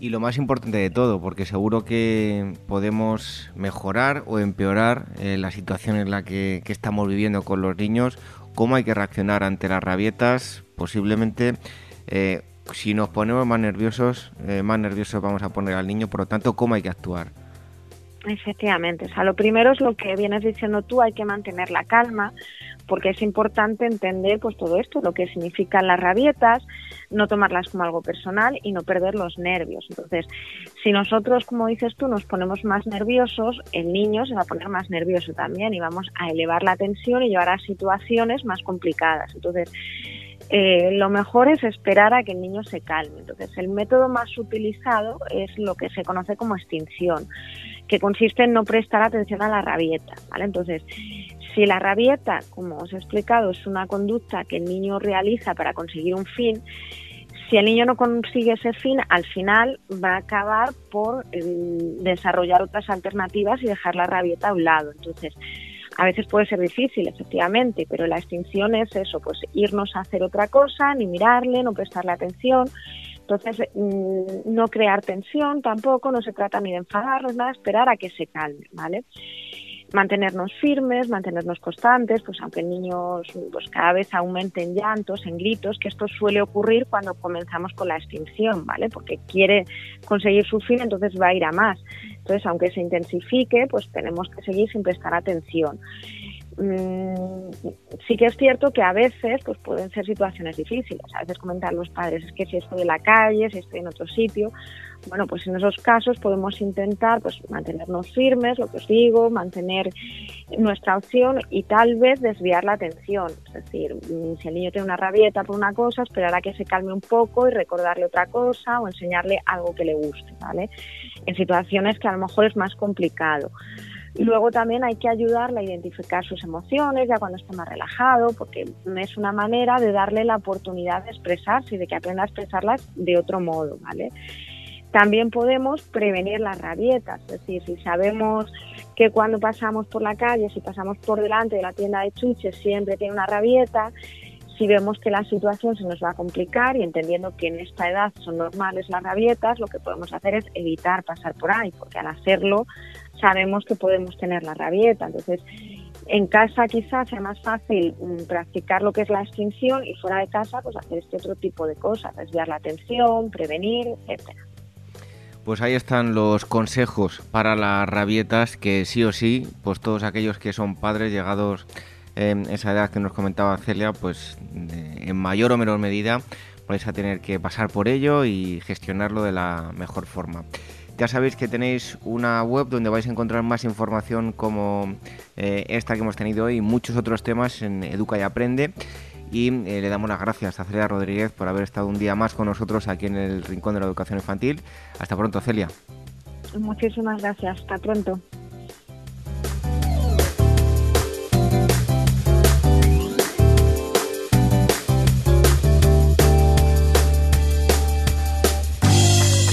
Speaker 1: Y lo más importante de todo, porque seguro que podemos mejorar o empeorar eh, la situación en la que, estamos viviendo con los niños cómo hay que reaccionar ante las rabietas. Posiblemente, eh, si nos ponemos más nerviosos, eh, más nerviosos vamos a poner al niño, por lo tanto, cómo hay que actuar.
Speaker 4: Efectivamente, o sea, lo primero es lo que vienes diciendo tú, hay que mantener la calma, porque es importante entender pues todo esto, lo que significan las rabietas, no tomarlas como algo personal y no perder los nervios. Entonces, si nosotros, como dices tú, nos ponemos más nerviosos, el niño se va a poner más nervioso también y vamos a elevar la tensión y llevar a situaciones más complicadas. Entonces, eh, lo mejor es esperar a que el niño se calme. Entonces, el método más utilizado es lo que se conoce como extinción, que consiste en no prestar atención a la rabieta. ¿vale? Entonces, si la rabieta, como os he explicado, es una conducta que el niño realiza para conseguir un fin, si el niño no consigue ese fin, al final va a acabar por eh, desarrollar otras alternativas y dejar la rabieta a un lado. Entonces, a veces puede ser difícil, efectivamente, pero la extinción es eso, pues irnos a hacer otra cosa, ni mirarle, no prestarle atención. Entonces, mm, no crear tensión tampoco, no se trata ni de enfadarnos, nada, esperar a que se calme, ¿vale? mantenernos firmes, mantenernos constantes, pues aunque el niño pues cada vez aumente en llantos, en gritos, que esto suele ocurrir cuando comenzamos con la extinción, ¿vale? Porque quiere conseguir su fin, entonces va a ir a más. Entonces, aunque se intensifique, pues tenemos que seguir sin prestar atención. Mm, sí que es cierto que a veces pues pueden ser situaciones difíciles. A veces comentan los padres, es que si estoy en la calle, si estoy en otro sitio, bueno, pues en esos casos podemos intentar pues mantenernos firmes, lo que os digo, mantener nuestra opción y tal vez desviar la atención. Es decir, mm, si el niño tiene una rabieta por una cosa, esperar a que se calme un poco y recordarle otra cosa o enseñarle algo que le guste, ¿vale? En situaciones que a lo mejor es más complicado. Luego también hay que ayudarle a identificar sus emociones ya cuando esté más relajado, porque es una manera de darle la oportunidad de expresarse y de que aprenda a expresarlas de otro modo, ¿vale? También podemos prevenir las rabietas, es decir, si sabemos que cuando pasamos por la calle, si pasamos por delante de la tienda de chuches, siempre tiene una rabieta, si vemos que la situación se nos va a complicar y entendiendo que en esta edad son normales las rabietas, lo que podemos hacer es evitar pasar por ahí, porque al hacerlo sabemos que podemos tener la rabieta. Entonces, en casa quizás sea más fácil mm, practicar lo que es la extinción y fuera de casa pues hacer este otro tipo de cosas, desviar la atención, prevenir, etcétera.
Speaker 1: Pues ahí están los consejos para las rabietas que sí o sí, pues todos aquellos que son padres llegados en esa edad que nos comentaba Celia, pues en mayor o menor medida vais a tener que pasar por ello y gestionarlo de la mejor forma. Ya sabéis que tenéis una web donde vais a encontrar más información como eh, esta que hemos tenido hoy y muchos otros temas en Educa y Aprende y eh, le damos las gracias a Celia Rodríguez por haber estado un día más con nosotros aquí en el Rincón de la Educación Infantil. Hasta pronto, Celia.
Speaker 4: Muchísimas gracias. Hasta pronto.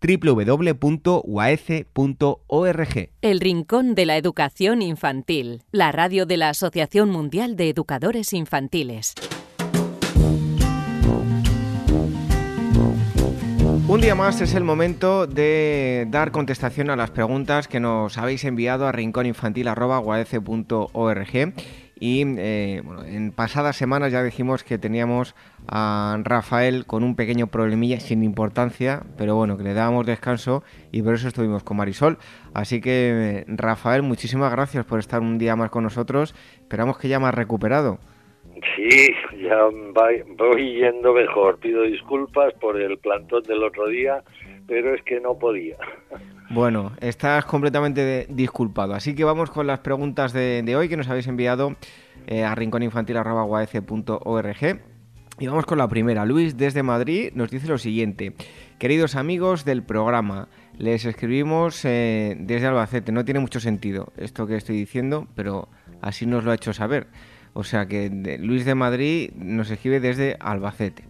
Speaker 1: www.uaece.org.
Speaker 3: El Rincón de la Educación Infantil, la radio de la Asociación Mundial de Educadores Infantiles.
Speaker 1: Un día más es el momento de dar contestación a las preguntas que nos habéis enviado a rincóninfantil.org y eh, bueno, en pasadas semanas ya dijimos que teníamos a Rafael con un pequeño problemilla sin importancia, pero bueno, que le dábamos descanso y por eso estuvimos con Marisol. Así que Rafael, muchísimas gracias por estar un día más con nosotros. Esperamos que ya más recuperado.
Speaker 5: Sí, ya voy yendo mejor. Pido disculpas por el plantón del otro día, pero es que no podía.
Speaker 1: Bueno, estás completamente disculpado. Así que vamos con las preguntas de, hoy que nos habéis enviado eh, a rincóninfantil.org. Y vamos con la primera. Luis desde Madrid nos dice lo siguiente. Queridos amigos del programa, les escribimos eh, desde Albacete. No tiene mucho sentido esto que estoy diciendo, pero así nos lo ha hecho saber. O sea que Luis de Madrid nos escribe desde Albacete.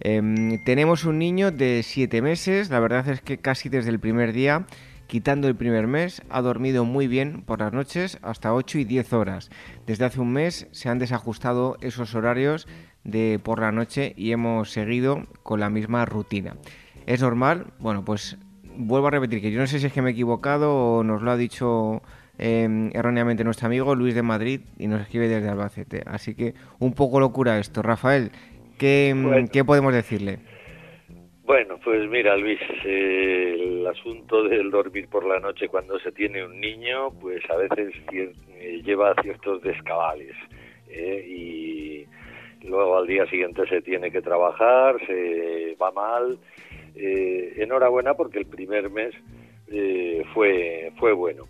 Speaker 1: Em, tenemos un niño de 7 meses, la verdad es que casi desde el primer día, quitando el primer mes, ha dormido muy bien por las noches hasta 8 y 10 horas. Desde hace un mes se han desajustado esos horarios de por la noche y hemos seguido con la misma rutina. ¿Es normal? Bueno, pues vuelvo a repetir que yo no sé si es que me he equivocado o nos lo ha dicho Em, erróneamente nuestro amigo Luis de Madrid y nos escribe desde Albacete. Así que un poco locura esto. Rafael, ¿qué, em, ¿qué podemos decirle?
Speaker 5: Bueno, pues mira, Luis, el asunto del dormir por la noche cuando se tiene un niño, pues a veces eh, lleva ciertos descabales. ¿eh? Y luego al día siguiente se tiene que trabajar, se va mal. Eh, enhorabuena porque el primer mes fue, fue bueno.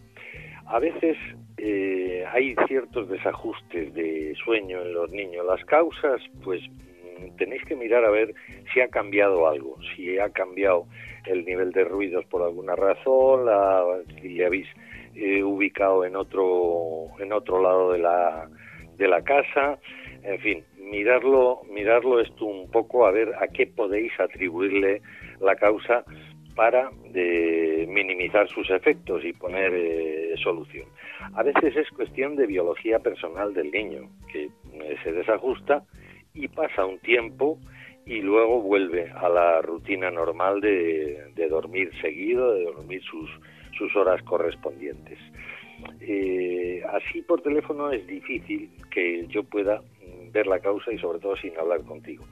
Speaker 5: A veces eh, hay ciertos desajustes de sueño en los niños. Las causas, pues mm, tenéis que mirar a ver si ha cambiado algo, si ha cambiado el nivel de ruidos por alguna razón, la, si habéis eh, ubicado en otro en otro lado de la de la casa, en fin, mirarlo mirarlo esto un poco a ver a qué podéis atribuirle la causa para de minimizar sus efectos y poner eh, solución. A veces es cuestión de biología personal del niño, que eh, se desajusta y pasa un tiempo y luego vuelve a la rutina normal de, dormir seguido, de dormir sus, sus horas correspondientes. Eh, así por teléfono es difícil que yo pueda mm, ver la causa y sobre todo sin hablar contigo.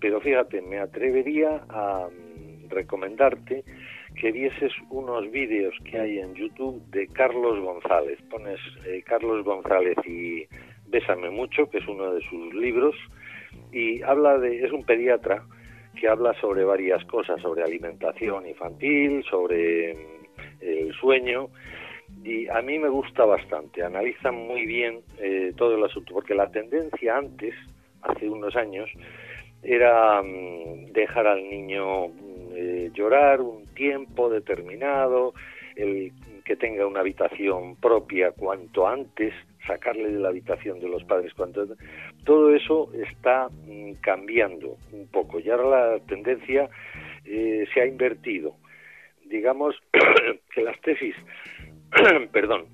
Speaker 5: Pero fíjate, me atrevería a recomendarte que vieses unos vídeos que hay en YouTube de Carlos González. Pones eh, Carlos González y Bésame mucho, que es uno de sus libros, y habla de, es un pediatra que habla sobre varias cosas, sobre alimentación infantil, sobre mm, el sueño, y a mí me gusta bastante, analiza muy bien eh, todo el asunto, porque la tendencia antes, hace unos años, era mm, dejar al niño eh, llorar un tiempo determinado, el que tenga una habitación propia cuanto antes, sacarle de la habitación de los padres cuanto antes. Todo eso está mm, cambiando un poco y ahora la tendencia eh, se ha invertido. Digamos *coughs* que las tesis, *coughs* perdón,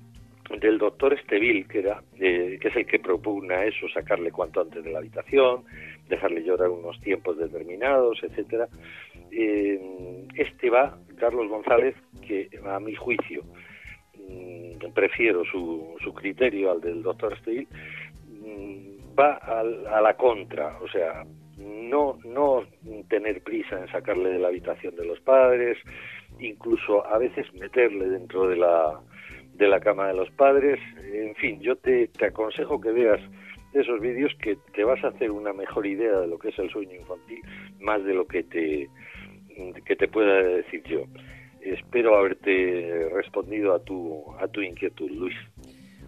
Speaker 5: del doctor Estevil, que, era, eh, que es el que propugna eso, sacarle cuanto antes de la habitación, dejarle llorar unos tiempos determinados, etcétera. Eh, este va, Carlos González, que a mi juicio mm, prefiero su, su, criterio al del doctor Steele, mm, va a la contra, o sea, no, no tener prisa en sacarle de la habitación de los padres, incluso a veces meterle dentro de la, de la cama de los padres, en fin, yo te, te aconsejo que veas esos vídeos que te vas a hacer una mejor idea de lo que es el sueño infantil, más de lo que te, que te pueda decir yo. Espero haberte respondido a tu, a tu inquietud, Luis.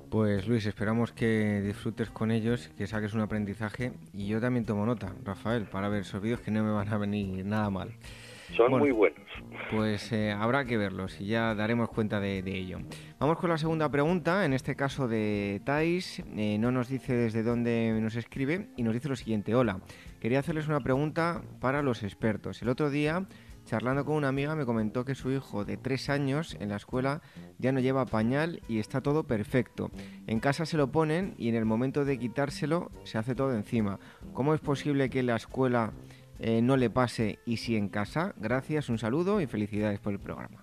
Speaker 1: Pues Luis, esperamos que disfrutes con ellos, que saques un aprendizaje y yo también tomo nota, Rafael, para ver esos vídeos que no me van a venir nada mal.
Speaker 5: Son muy buenos.
Speaker 1: Pues eh, habrá que verlos y ya daremos cuenta de, ello. Vamos con la segunda pregunta, en este caso de Thais. Eh, no nos dice desde dónde nos escribe y nos dice lo siguiente. Hola, quería hacerles una pregunta para los expertos. El otro día, charlando con una amiga, me comentó que su hijo de tres años en la escuela ya no lleva pañal y está todo perfecto. En casa se lo ponen y en el momento de quitárselo se hace todo encima. ¿Cómo es posible que en la escuela eh, no le pase y si en casa. Gracias, un saludo y felicidades por el programa.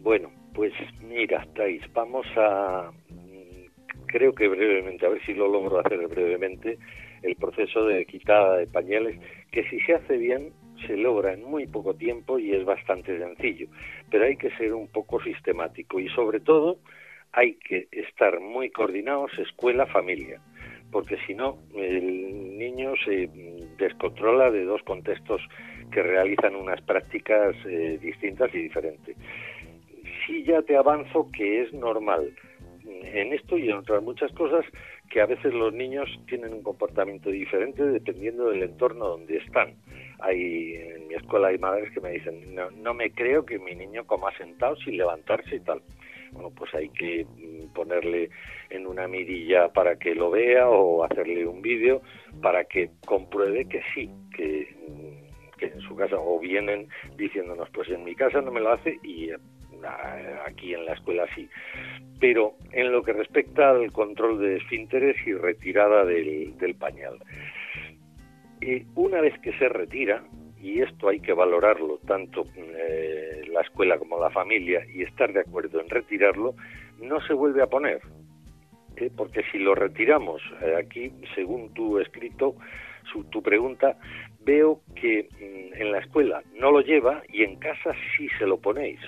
Speaker 5: Bueno, pues mira, Thais, vamos a, mm, creo que brevemente, a ver si lo logro hacer brevemente, el proceso de quitada de pañales, que si se hace bien se logra en muy poco tiempo y es bastante sencillo, pero hay que ser un poco sistemático y sobre todo hay que estar muy coordinados escuela-familia porque si no, el niño se descontrola de dos contextos que realizan unas prácticas eh, distintas y diferentes. Sí ya te avanzo que es normal en esto y en otras muchas cosas que a veces los niños tienen un comportamiento diferente dependiendo del entorno donde están. Hay, en mi escuela hay madres que me dicen, no, no me creo que mi niño coma sentado sin levantarse y tal bueno, pues hay que mm, ponerle en una mirilla para que lo vea o hacerle un vídeo para que compruebe que sí, que, mm, en su casa o vienen diciéndonos, pues en mi casa no me lo hace y aquí en la escuela sí. Pero en lo que respecta al control de esfínteres y retirada del, del pañal, eh, una vez que se retira, y esto hay que valorarlo, tanto eh, la escuela como la familia, y estar de acuerdo en retirarlo, no se vuelve a poner. ¿eh? Porque si lo retiramos, eh, aquí, según tu escrito, su, tu pregunta, veo que mm, en la escuela no lo lleva y en casa sí se lo ponéis.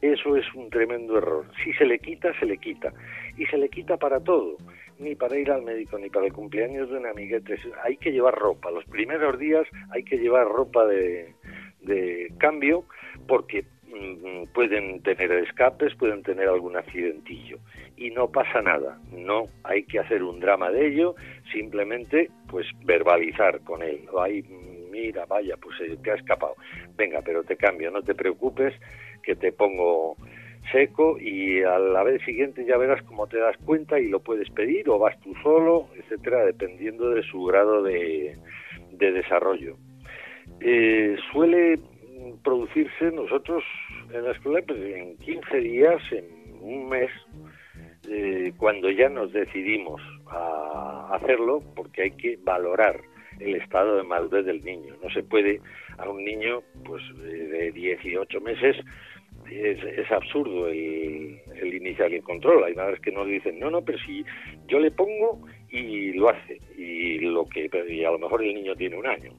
Speaker 5: Eso es un tremendo error. Si se le quita, se le quita. Y se le quita para todo ni para ir al médico, ni para el cumpleaños de un amiguete. Hay que llevar ropa. Los primeros días hay que llevar ropa de, de cambio porque mm, pueden tener escapes, pueden tener algún accidentillo y no pasa nada, no hay que hacer un drama de ello, simplemente pues verbalizar con él, ay mira, vaya, pues te ha escapado, venga, pero te cambio, no te preocupes, que te pongo seco y a la vez siguiente ya verás cómo te das cuenta y lo puedes pedir o vas tú solo, etcétera, dependiendo de su grado de, desarrollo. Eh, suele producirse nosotros en la escuela pues, en 15 días, en un mes, eh, cuando ya nos decidimos a hacerlo, porque hay que valorar el estado de madurez del niño. No se puede a un niño pues de 18 meses es, absurdo el, el, iniciar el control. Hay madres que nos dicen, no, no, pero si yo le pongo y lo hace, y, lo que, y a lo mejor el niño tiene un año.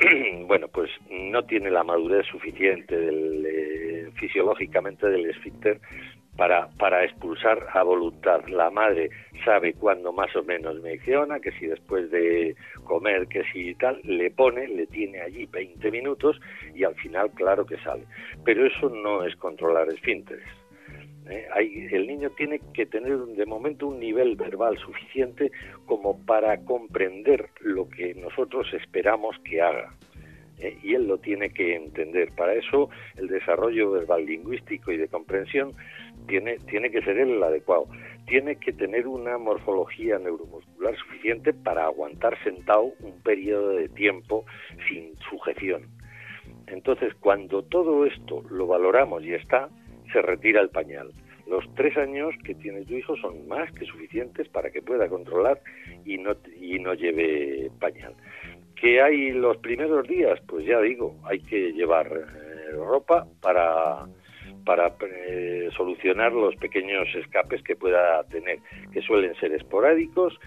Speaker 5: *clears throat* bueno, pues no tiene la madurez suficiente del, eh, fisiológicamente del esfínter para, para expulsar a voluntad. La madre sabe cuándo más o menos menciona, que si después de comer, que si tal, le pone, le tiene allí 20 minutos y al final claro que sale. Pero eso no es controlar esfínteres. ¿eh? el niño tiene que tener de momento un nivel verbal suficiente como para comprender lo que nosotros esperamos que haga. ¿eh? y él lo tiene que entender. Para eso el desarrollo verbal lingüístico y de comprensión tiene, tiene que ser el adecuado. Tiene que tener una morfología neuromuscular suficiente para aguantar sentado un periodo de tiempo sin sujeción. Entonces, cuando todo esto lo valoramos y está, se retira el pañal. Los tres años que tiene tu hijo son más que suficientes para que pueda controlar y no, y no lleve pañal. ¿Que hay los primeros días? Pues ya digo, hay que llevar eh, ropa para, para eh, solucionar los pequeños escapes que pueda tener, que suelen ser esporádicos,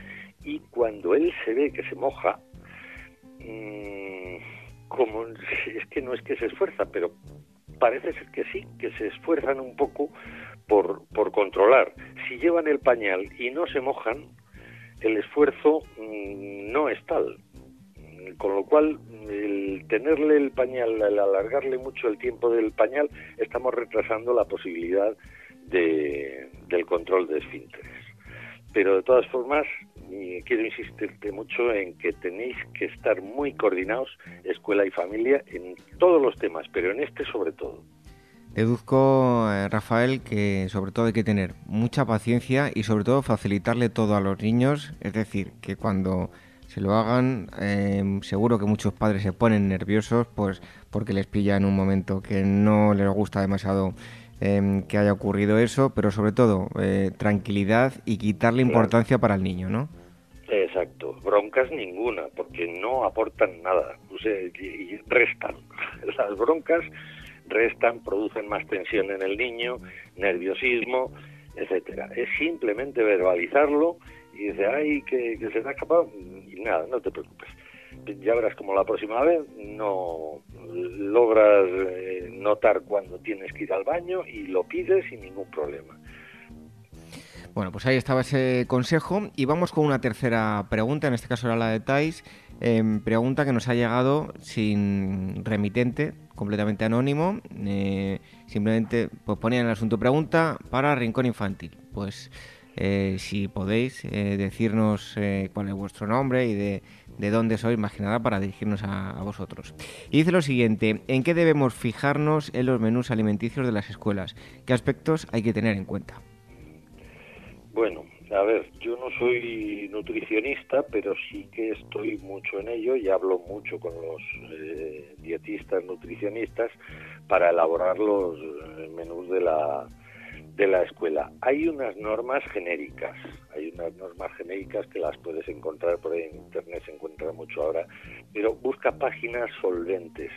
Speaker 5: y cuando él se ve que se moja, mm, como es que no es que se esfuerza, pero parece ser que sí, que se esfuerzan un poco por, por controlar. Si llevan el pañal y no se mojan, el esfuerzo mm, no es tal. Con lo cual, el tenerle el pañal, el alargarle mucho el tiempo del pañal, estamos retrasando la posibilidad de, del control de esfínteres. Pero de todas formas, quiero insistirte mucho en que tenéis que estar muy coordinados, escuela y familia, en todos los temas, pero en este sobre todo.
Speaker 1: Deduzco, eh, Rafael, que sobre todo hay que tener mucha paciencia y sobre todo facilitarle todo a los niños, es decir, que cuando se lo hagan, em, seguro que muchos padres se ponen nerviosos pues porque les pilla en un momento que no les gusta demasiado em, que haya ocurrido eso, pero sobre todo eh, tranquilidad y quitarle importancia para el niño, ¿no?
Speaker 5: Exacto, broncas ninguna, porque no aportan nada, o sea, y restan. *laughs* Las broncas restan, producen más tensión en el niño, nerviosismo, etcétera. Es simplemente verbalizarlo y dice, ay, que, se te ha escapado, nada, no te preocupes. Ya verás como la próxima vez no logras eh, notar cuando tienes que ir al baño y lo pides sin ningún problema.
Speaker 1: Bueno, pues ahí estaba ese consejo y vamos con una tercera pregunta, en este caso era la de Thais. Em, pregunta que nos ha llegado sin remitente, completamente anónimo. Eh, simplemente pues ponía en el asunto pregunta para Rincón Infantil. Pues eh, si podéis eh, decirnos cuál es vuestro nombre y de, dónde sois, más que nada para dirigirnos a, a, vosotros. Y dice lo siguiente, ¿en qué debemos fijarnos en los menús alimenticios de las escuelas? ¿Qué aspectos hay que tener en cuenta?
Speaker 5: Bueno, a ver, yo no soy nutricionista, pero sí que estoy mucho en ello y hablo mucho con los eh, dietistas, nutricionistas para elaborar los eh, menús de la de la escuela. Hay unas normas genéricas, hay unas normas genéricas que las puedes encontrar por ahí en internet, se encuentra mucho ahora, pero busca páginas solventes.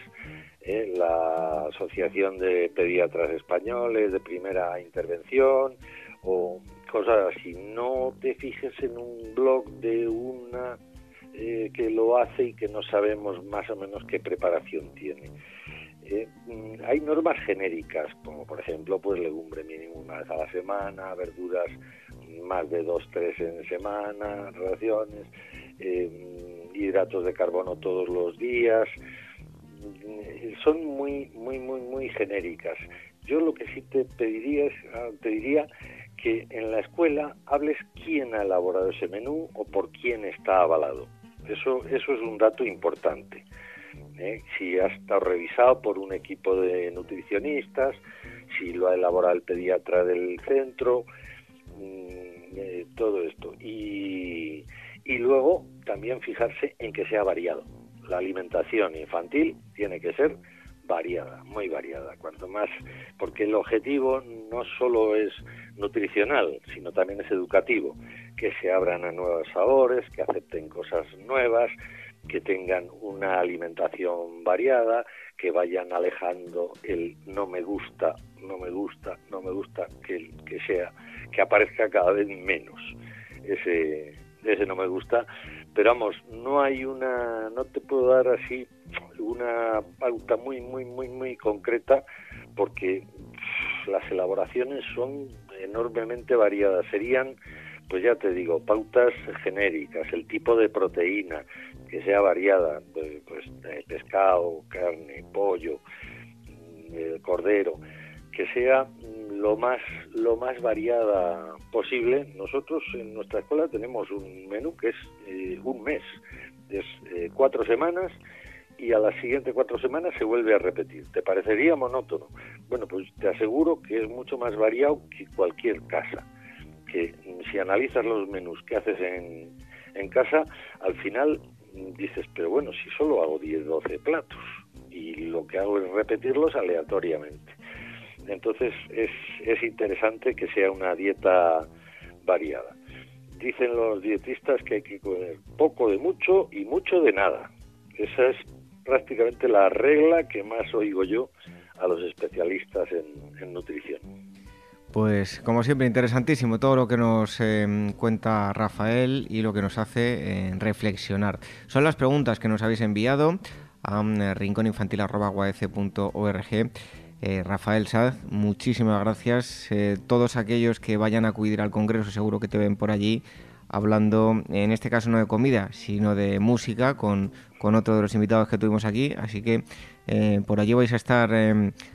Speaker 5: ¿eh? La Asociación de Pediatras Españoles de Primera Intervención, o cosas así. No te fijes en un blog de una eh, que lo hace y que no sabemos más o menos qué preparación tiene. Eh, mm, hay normas genéricas, como por ejemplo, pues legumbre mínimo una vez a la semana, verduras más de dos, tres en semana, raciones, eh, hidratos de carbono todos los días. Mm, son muy, muy, muy, muy genéricas. Yo lo que sí te pediría es, ah, te diría que en la escuela hables quién ha elaborado ese menú o por quién está avalado. Eso, eso es un dato importante. ¿Eh? Si ha estado revisado por un equipo de nutricionistas, si lo ha elaborado el pediatra del centro, mm, eh, todo esto. Y, y luego también fijarse en que sea variado. La alimentación infantil tiene que ser variada, muy variada, cuanto más, porque el objetivo no solo es nutricional, sino también es educativo, que se abran a nuevos sabores, que acepten cosas nuevas, que tengan una alimentación variada, que vayan alejando el no me gusta, no me gusta, no me gusta, que, que sea, que aparezca cada vez menos ese, ese no me gusta. Pero vamos, no hay una, no te puedo dar así una pauta muy, muy, muy, muy concreta porque las elaboraciones son enormemente variadas. Serían, pues ya te digo, pautas genéricas, el tipo de proteína que sea variada, pues, pescado, carne, pollo, mm, cordero, que sea lo más lo más variada posible. Nosotros en nuestra escuela tenemos un menú que es eh, un mes, es eh, cuatro semanas y a las siguientes cuatro semanas se vuelve a repetir. ¿Te parecería monótono? Bueno, pues te aseguro que es mucho más variado que cualquier casa. Que si analizas los menús que haces en, en casa, al final dices, pero bueno, si solo hago 10, 12 platos y lo que hago es repetirlos aleatoriamente. Entonces es, es interesante que sea una dieta variada. Dicen los dietistas que hay que comer poco de mucho y mucho de nada. Esa es prácticamente la regla que más oigo yo a los especialistas en, nutrición.
Speaker 1: Pues como siempre interesantísimo todo lo que nos em, cuenta Rafael y lo que nos hace eh, reflexionar. Son las preguntas que nos habéis enviado a. Eh, Rafael Saz, muchísimas gracias. Eh, todos aquellos que vayan a acudir al Congreso seguro que te ven por allí hablando, en este caso no de comida, sino de música, con, con otro de los invitados que tuvimos aquí. Así que eh, por allí vais a estar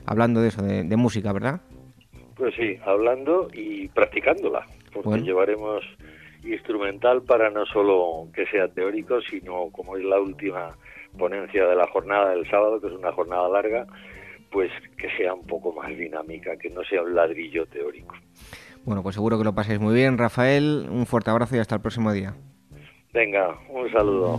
Speaker 1: hablando de eso, de, música, ¿verdad?
Speaker 5: Pues sí, hablando y practicándola, porque llevaremos instrumental para no solo que sea teórico, sino como es la última ponencia de la jornada del sábado, que es una jornada larga, pues que sea un poco más dinámica, que no sea un ladrillo teórico.
Speaker 1: Bueno, pues seguro que lo paséis muy bien, Rafael. Un fuerte abrazo y hasta el próximo día.
Speaker 5: Venga, un saludo.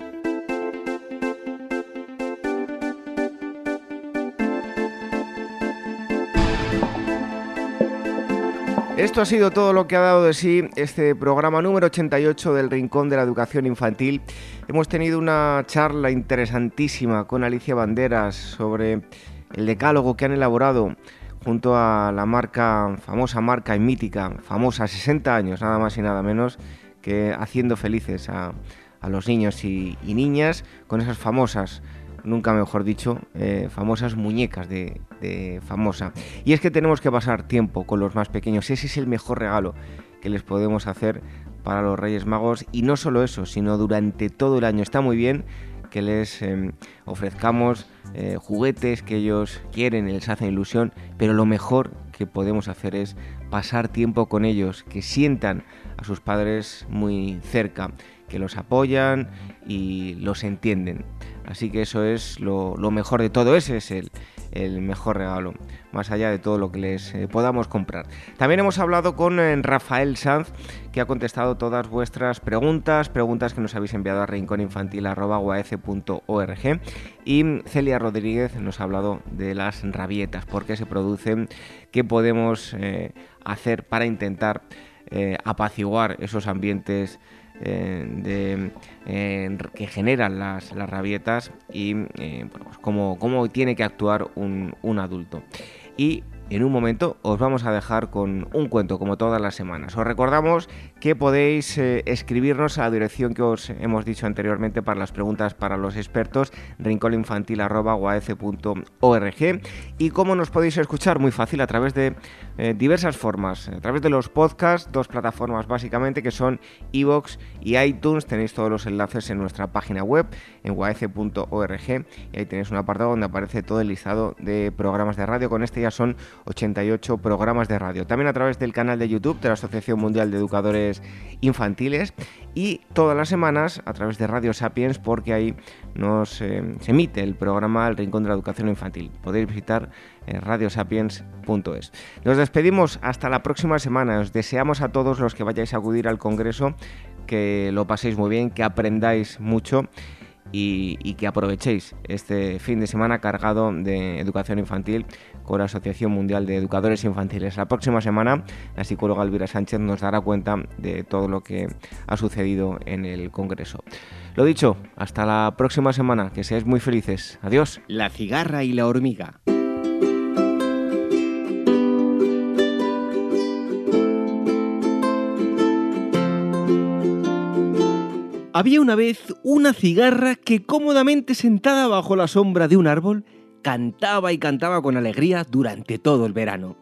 Speaker 1: Esto ha sido todo lo que ha dado de sí este programa número 88 del Rincón de la Educación Infantil. Hemos tenido una charla interesantísima con Alicia Banderas sobre el decálogo que han elaborado junto a la marca, famosa marca y mítica, famosa 60 años, nada más y nada menos, que haciendo felices a, los niños y, niñas con esas famosas, nunca mejor dicho, eh, famosas muñecas de, famosa. Y es que tenemos que pasar tiempo con los más pequeños, ese es el mejor regalo que les podemos hacer para los Reyes Magos y no solo eso, sino durante todo el año. Está muy bien que les em, ofrezcamos eh, juguetes que ellos quieren les hacen ilusión, pero lo mejor que podemos hacer es pasar tiempo con ellos, que sientan a sus padres muy cerca, que los apoyan y los entienden. Así que eso es lo, mejor de todo, ese es el, el mejor regalo, más allá de todo lo que les eh, podamos comprar. También hemos hablado con eh, Rafael Sanz, que ha contestado todas vuestras preguntas, preguntas que nos habéis enviado a rincóninfantil.org y Celia Rodríguez nos ha hablado de las rabietas, por qué se producen, qué podemos eh, hacer para intentar apaciguar esos ambientes de, que generan las, rabietas y pues cómo, cómo, tiene que actuar un, un adulto. Y en un momento os vamos a dejar con un cuento como todas las semanas. Os recordamos que podéis eh, escribirnos a la dirección que os hemos dicho anteriormente para las preguntas para los expertos, rincolinfantil.org y cómo nos podéis escuchar muy fácil a través de eh, diversas formas, a través de los podcasts, dos plataformas básicamente que son iVoox y iTunes. Tenéis todos los enlaces en nuestra página web en guaece.org y ahí tenéis un apartado donde aparece todo el listado de programas de radio. Con este ya son 88 programas de radio. También a través del canal de YouTube de la Asociación Mundial de Educadores Infantiles y todas las semanas a través de Radio Sapiens porque ahí nos eh, se emite el programa El Rincón de la Educación Infantil. Podéis visitar eh, radiosapiens.es. Nos despedimos hasta la próxima semana. Os deseamos a todos los que vayáis a acudir al Congreso que lo paséis muy bien, que aprendáis mucho y, que aprovechéis este fin de semana cargado de educación infantil con la Asociación Mundial de Educadores Infantiles. La próxima semana la psicóloga Elvira Sánchez nos dará cuenta de todo lo que ha sucedido en el Congreso. Lo dicho, hasta la próxima semana, que seáis muy felices. Adiós.
Speaker 6: La cigarra y la hormiga. Había una vez una cigarra que cómodamente sentada bajo la sombra de un árbol cantaba y cantaba con alegría durante todo el verano.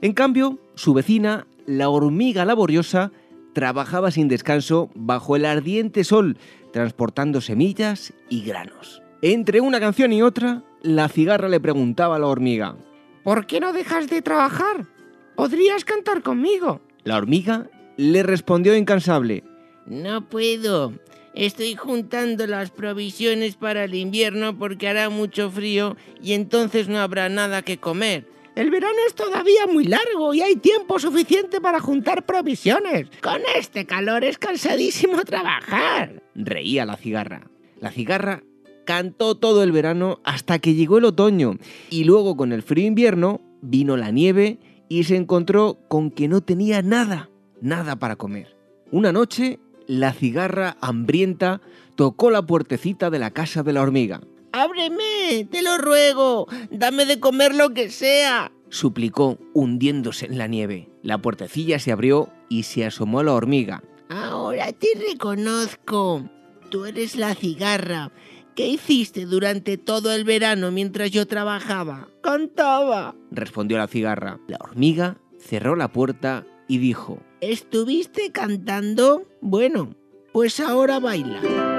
Speaker 6: En cambio, su vecina, la hormiga laboriosa, trabajaba sin descanso bajo el ardiente sol, transportando semillas y granos. Entre una canción y otra, la cigarra le preguntaba a la hormiga,
Speaker 7: ¿Por qué no dejas de trabajar? ¿Podrías cantar conmigo?
Speaker 6: La hormiga le respondió incansable,
Speaker 7: No puedo. Estoy juntando las provisiones para el invierno porque hará mucho frío y entonces no habrá nada que comer. El verano es todavía muy largo y hay tiempo suficiente para juntar provisiones. Con este calor es cansadísimo trabajar.
Speaker 6: Reía la cigarra. La cigarra cantó todo el verano hasta que llegó el otoño y luego con el frío invierno vino la nieve y se encontró con que no tenía nada, nada para comer. Una noche la cigarra hambrienta tocó la puertecita de la casa de la hormiga.
Speaker 7: ¡Ábreme! ¡Te lo ruego! ¡Dame de comer lo que sea!
Speaker 6: suplicó, hundiéndose en la nieve. La puertecilla se abrió y se asomó la hormiga.
Speaker 7: Ahora te reconozco. Tú eres la cigarra. ¿Qué hiciste durante todo el verano mientras yo trabajaba? Cantaba,
Speaker 6: respondió la cigarra. La hormiga cerró la puerta y dijo,
Speaker 7: ¿Estuviste cantando? Bueno, pues ahora baila.